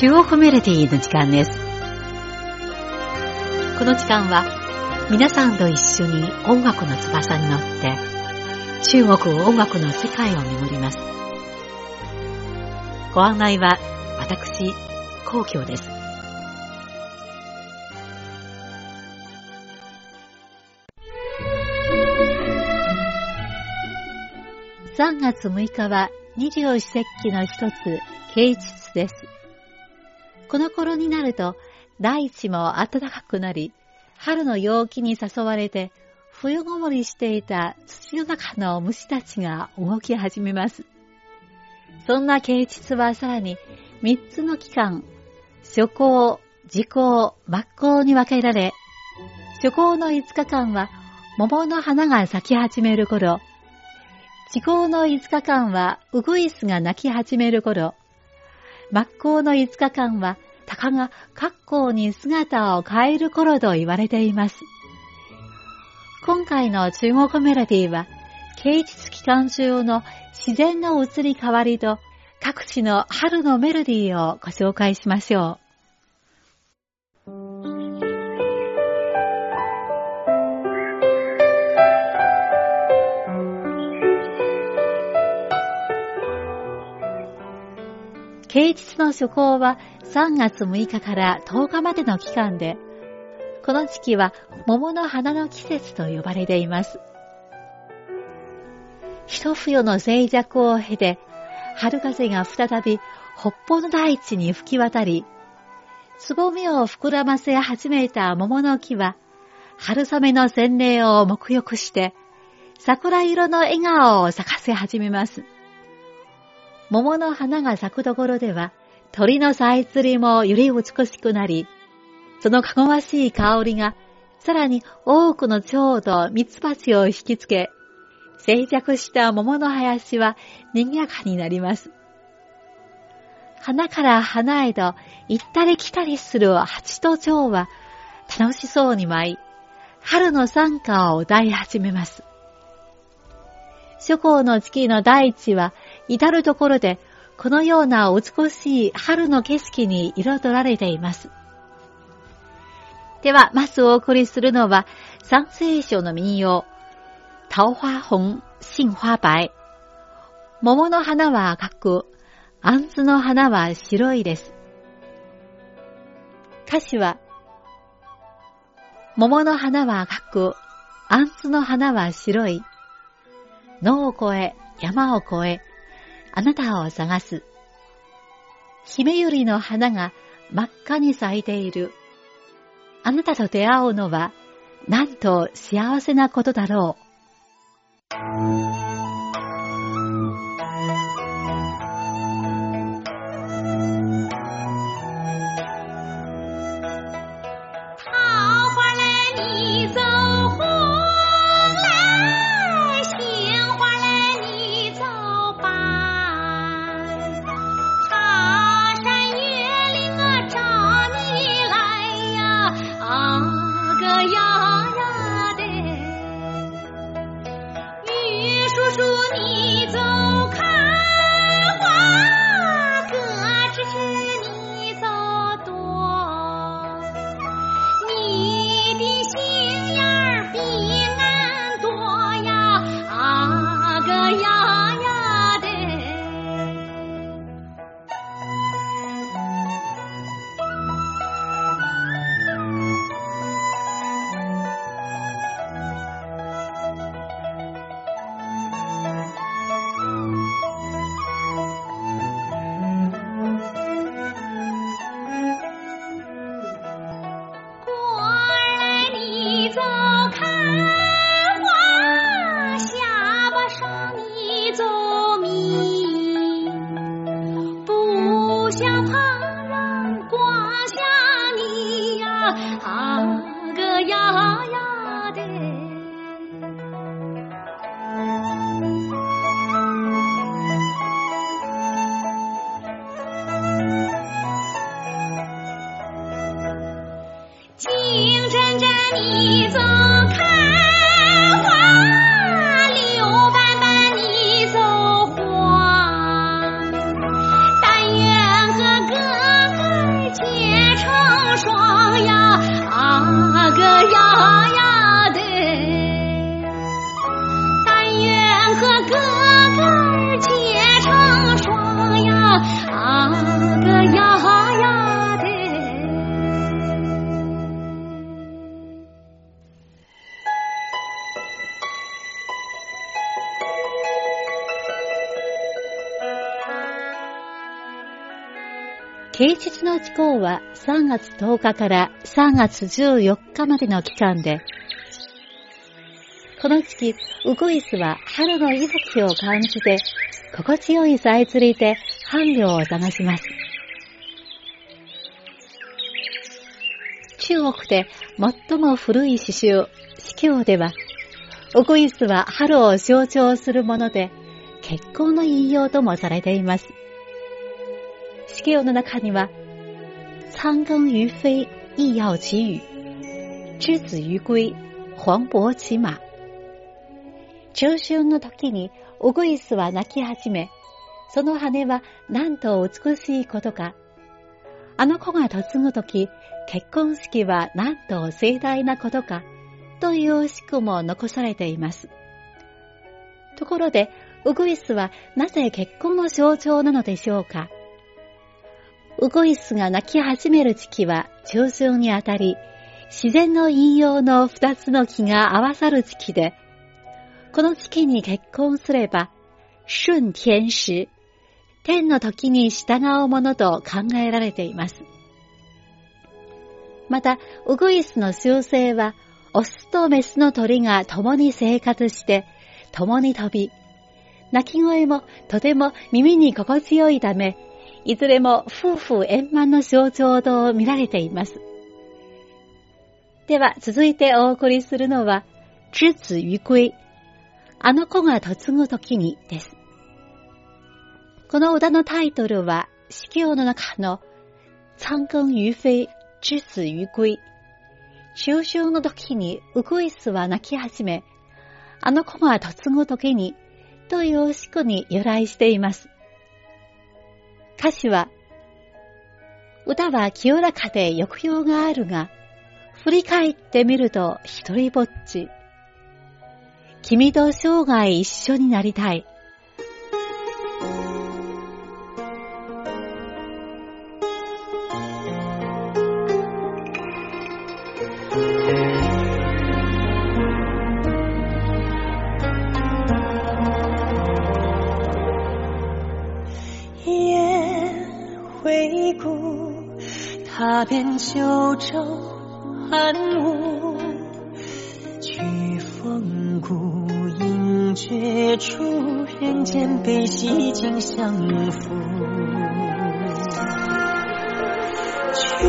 中央コメディの時間です。この時間は皆さんと一緒に音楽の翼に乗って中国音楽の世界を巡ります。ご案内は私、皇居です。3月6日は二十四節気の一つ、啓蟄です。この頃になると、大地も暖かくなり、春の陽気に誘われて、冬ごもりしていた土の中の虫たちが動き始めます。そんな啓蟄はさらに三つの期間、初行、時行、末行に分けられ、初行の5日間は桃の花が咲き始める頃、地高の5日間はウグイスが鳴き始める頃、末光の5日間は鷹が格好に姿を変える頃と言われています。今回の中国メロディーは、啓日期間中の自然の移り変わりと各地の春のメロディーをご紹介しましょう。啓蟄の初行は3月6日から10日までの期間で、この時期は桃の花の季節と呼ばれています。一冬の静寂を経て、春風が再び北方の大地に吹き渡り、つぼみを膨らませ始めた桃の木は、春雨の洗礼を沐浴して、桜色の笑顔を咲かせ始めます。桃の花が咲くところでは、鳥のさえつりもより美しくなり、そのかごわしい香りが、さらに多くの蝶と蜜蜂を引きつけ、静寂した桃の林は賑やかになります。花から花へと行ったり来たりする蜂と蝶は楽しそうに舞い、春の参歌を歌い始めます。諸行の月の大地は至るところでこのような美しい春の景色に彩られています。では、まずお送りするのは、三聖書の民謡、桃花紅、杏花白。桃の花は赤く、杏の花は白いです。歌詞は、桃の花は赤く、杏の花は白い。野を越え、山を越え、あなたを探す。ひめゆりの花が真っ赤に咲いている。あなたと出会うのは、なんと幸せなことだろう。旁人挂下你呀啊个呀呀的。平日の時効は3月10日から3月14日までの期間で、この時期、ウグイスは春の息吹を感じて、心地よいさえつりで伴侶を探します。中国で最も古い詩集、司教では、ウグイスは春を象徴するもので、結婚の言いようともされています。司教の中には、苍庚于飞，亦要其羽；之子于归，黄渤其馬。中春の時にウグイスは泣き始め、その羽はなんと美しいことか。あの子が嫁ぐ時、結婚式はなんと盛大なことか、というしくも残されています。ところで、ウグイスはなぜ結婚の象徴なのでしょうかウグイスが泣き始める時期は中秋にあたり、自然の引用の二つの木が合わさる時期で、この時期に結婚すれば、春天使、天の時に従うものと考えられています。また、ウグイスの習性は、オスとメスの鳥が共に生活して、共に飛び、鳴き声もとても耳に心地よいため、いずれも夫婦円満の象徴と見られています。では、続いてお送りするのは、之子于归、あの子が嫁ぐ時にです。この歌のタイトルは、四教の中の、苍庚于飛、之子于归。秋秋の時にウグイスは泣き始め、あの子が嫁ぐ時に、という詩句に由来しています。歌詞は、歌は清らかで抑揚があるが、振り返ってみると一人ぼっち。君と生涯一緒になりたい。回顾踏遍九州寒雾，去风骨隐绝处，人间悲喜尽相负。去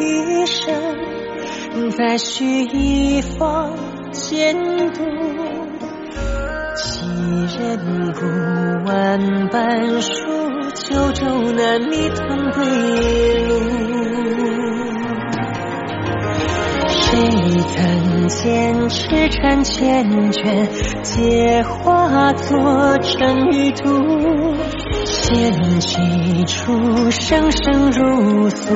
一生再续一方险渡，几人故万般书。九州难觅同归路，谁曾见痴缠缱绻皆化作尘与土？仙起处，生生如诉。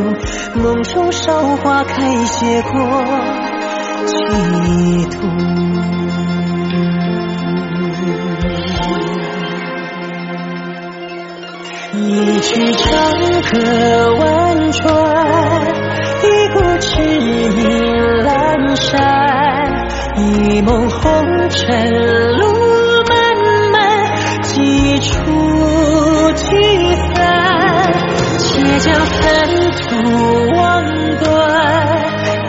梦中韶华，开谢过几度。一曲长歌婉转，一顾痴影阑珊，一梦红尘路漫漫，几处聚散，且将尘土望断，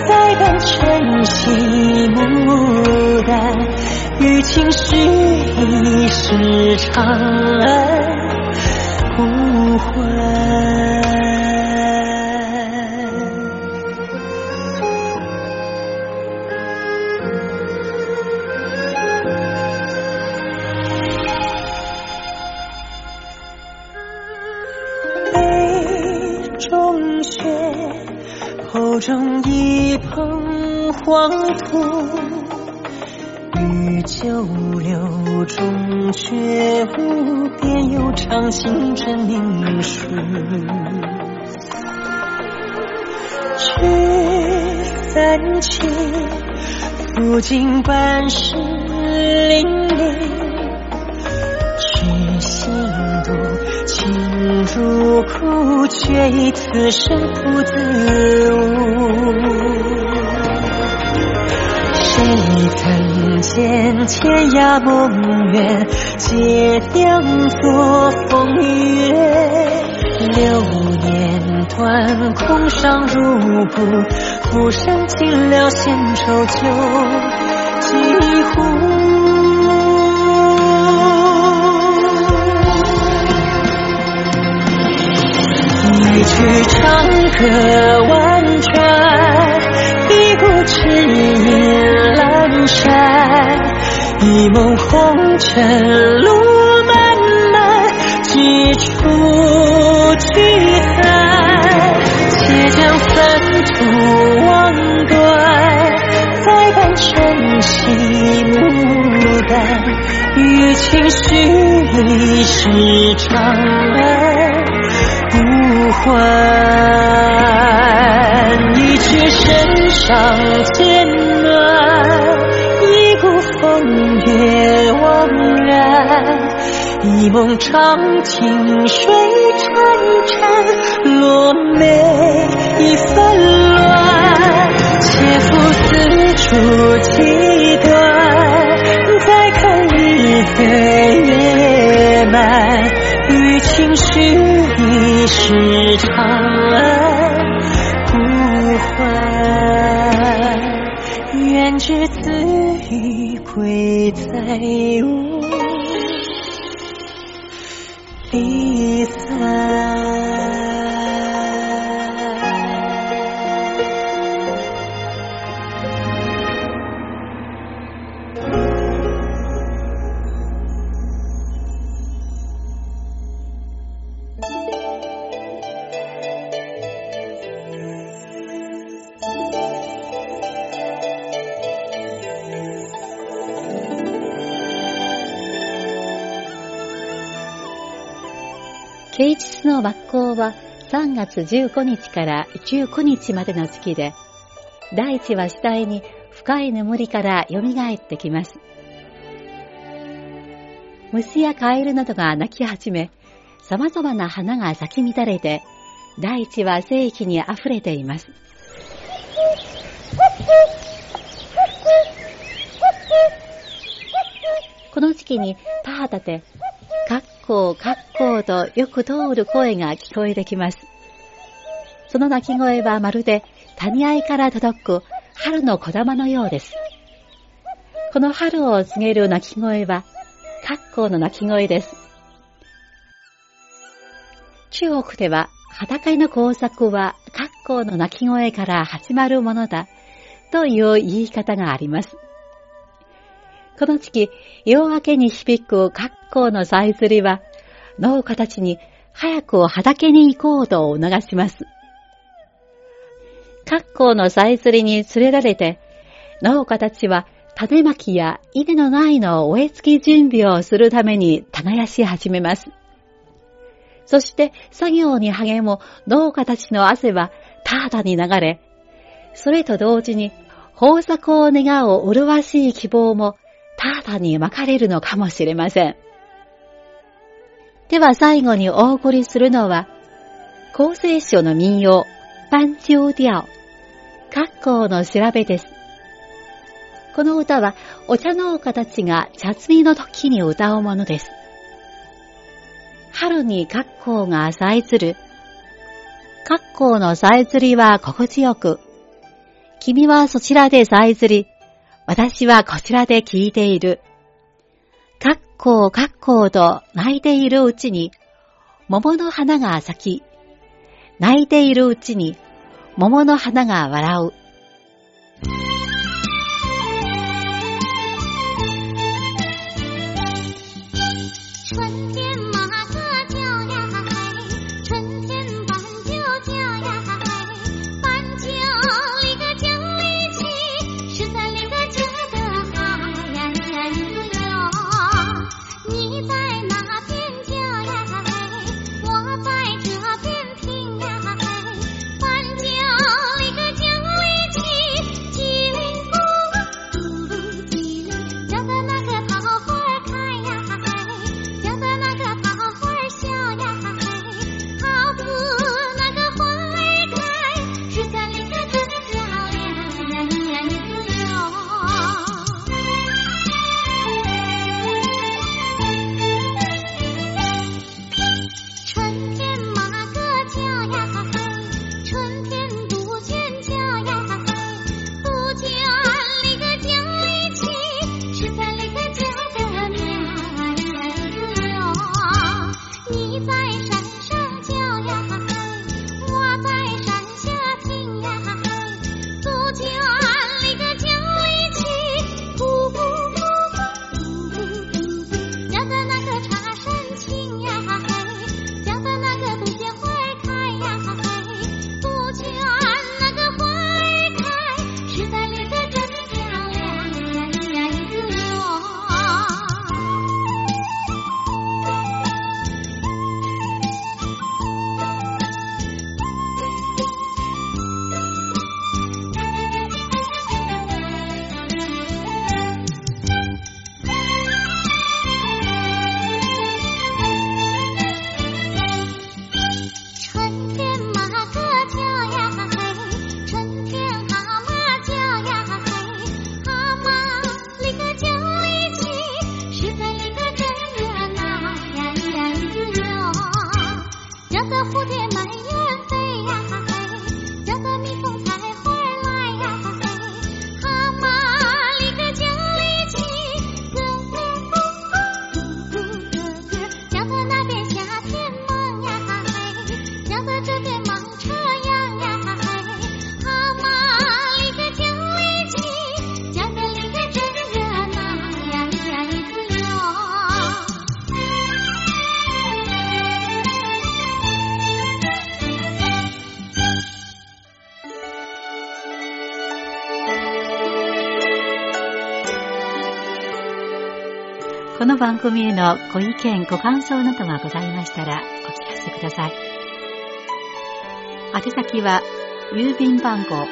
再伴晨曦暮淡，与情绪一世长安。成一捧黄土，欲久留终却无，便有长信真名书。聚三千，赴尽半世淋漓，去心度，情如枯。却以此生不自悟。谁曾见天涯梦远，皆当作风月？流年断，空伤如故，浮生尽了闲愁酒几壶。一曲长歌婉转，一顾痴意阑珊，一梦红尘路漫漫，几处聚散，且将三途望断，再伴晨曦牡丹，与情绪一世长安。换一曲身上渐暖，一股风月惘然，一梦长情水潺潺，落梅已纷乱，且赴四处几段，再看日月月满，与情绪。一世长安不还，愿知子欲归在无啓蟄の学校は3月15日から19日までの月で、大地は次第に深い眠りから蘇ってきます。虫やカエルなどが鳴き始め、様々な花が咲き乱れて、大地は生気に溢れています。この時期に田畑でこうかっこうとよく通る声が聞こえてきます。その鳴き声はまるで谷合から届く春の小玉のようです。この春を告げる鳴き声は、カッコウの鳴き声です。中国では、畑の工作はカッコウの鳴き声から始まるものだという言い方があります。この時、夜明けに響く格好のさえずりは、農家たちに早く畑に行こうと促します。格好のさえずりに連れられて、農家たちは種まきや稲の苗の植え付け準備をするために耕し始めます。そして作業に励む農家たちの汗はただに流れ、それと同時に豊作を願う麗しい希望もただに巻かれるのかもしれません。では最後にお送りするのは、厚生省の民謡、万秋調、格好の調べです。この歌はお茶農家たちが茶摘みの時に歌うものです。春に格好がさえずる。格好のさえずりは心地よく。君はそちらでさえずり、私はこちらで聞いている。かっこうかっこうと泣いているうちに、桃の花が咲き、泣いているうちに、桃の花が笑う。番組へのご意見、ご感想などがございましたらお聞かせください。宛先は、郵便番号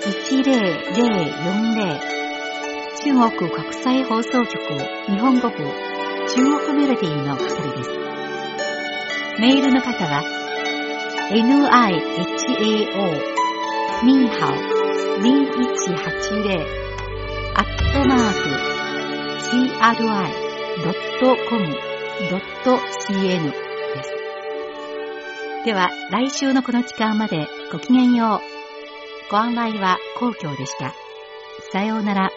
10040中国国際放送局日本語部中国メロディーの係です。メールの方は、nihao ニーハオ2180アットマーク .com.cn です。では、来週のこの時間までごきげんよう。ご案内は皇居でした。さようなら。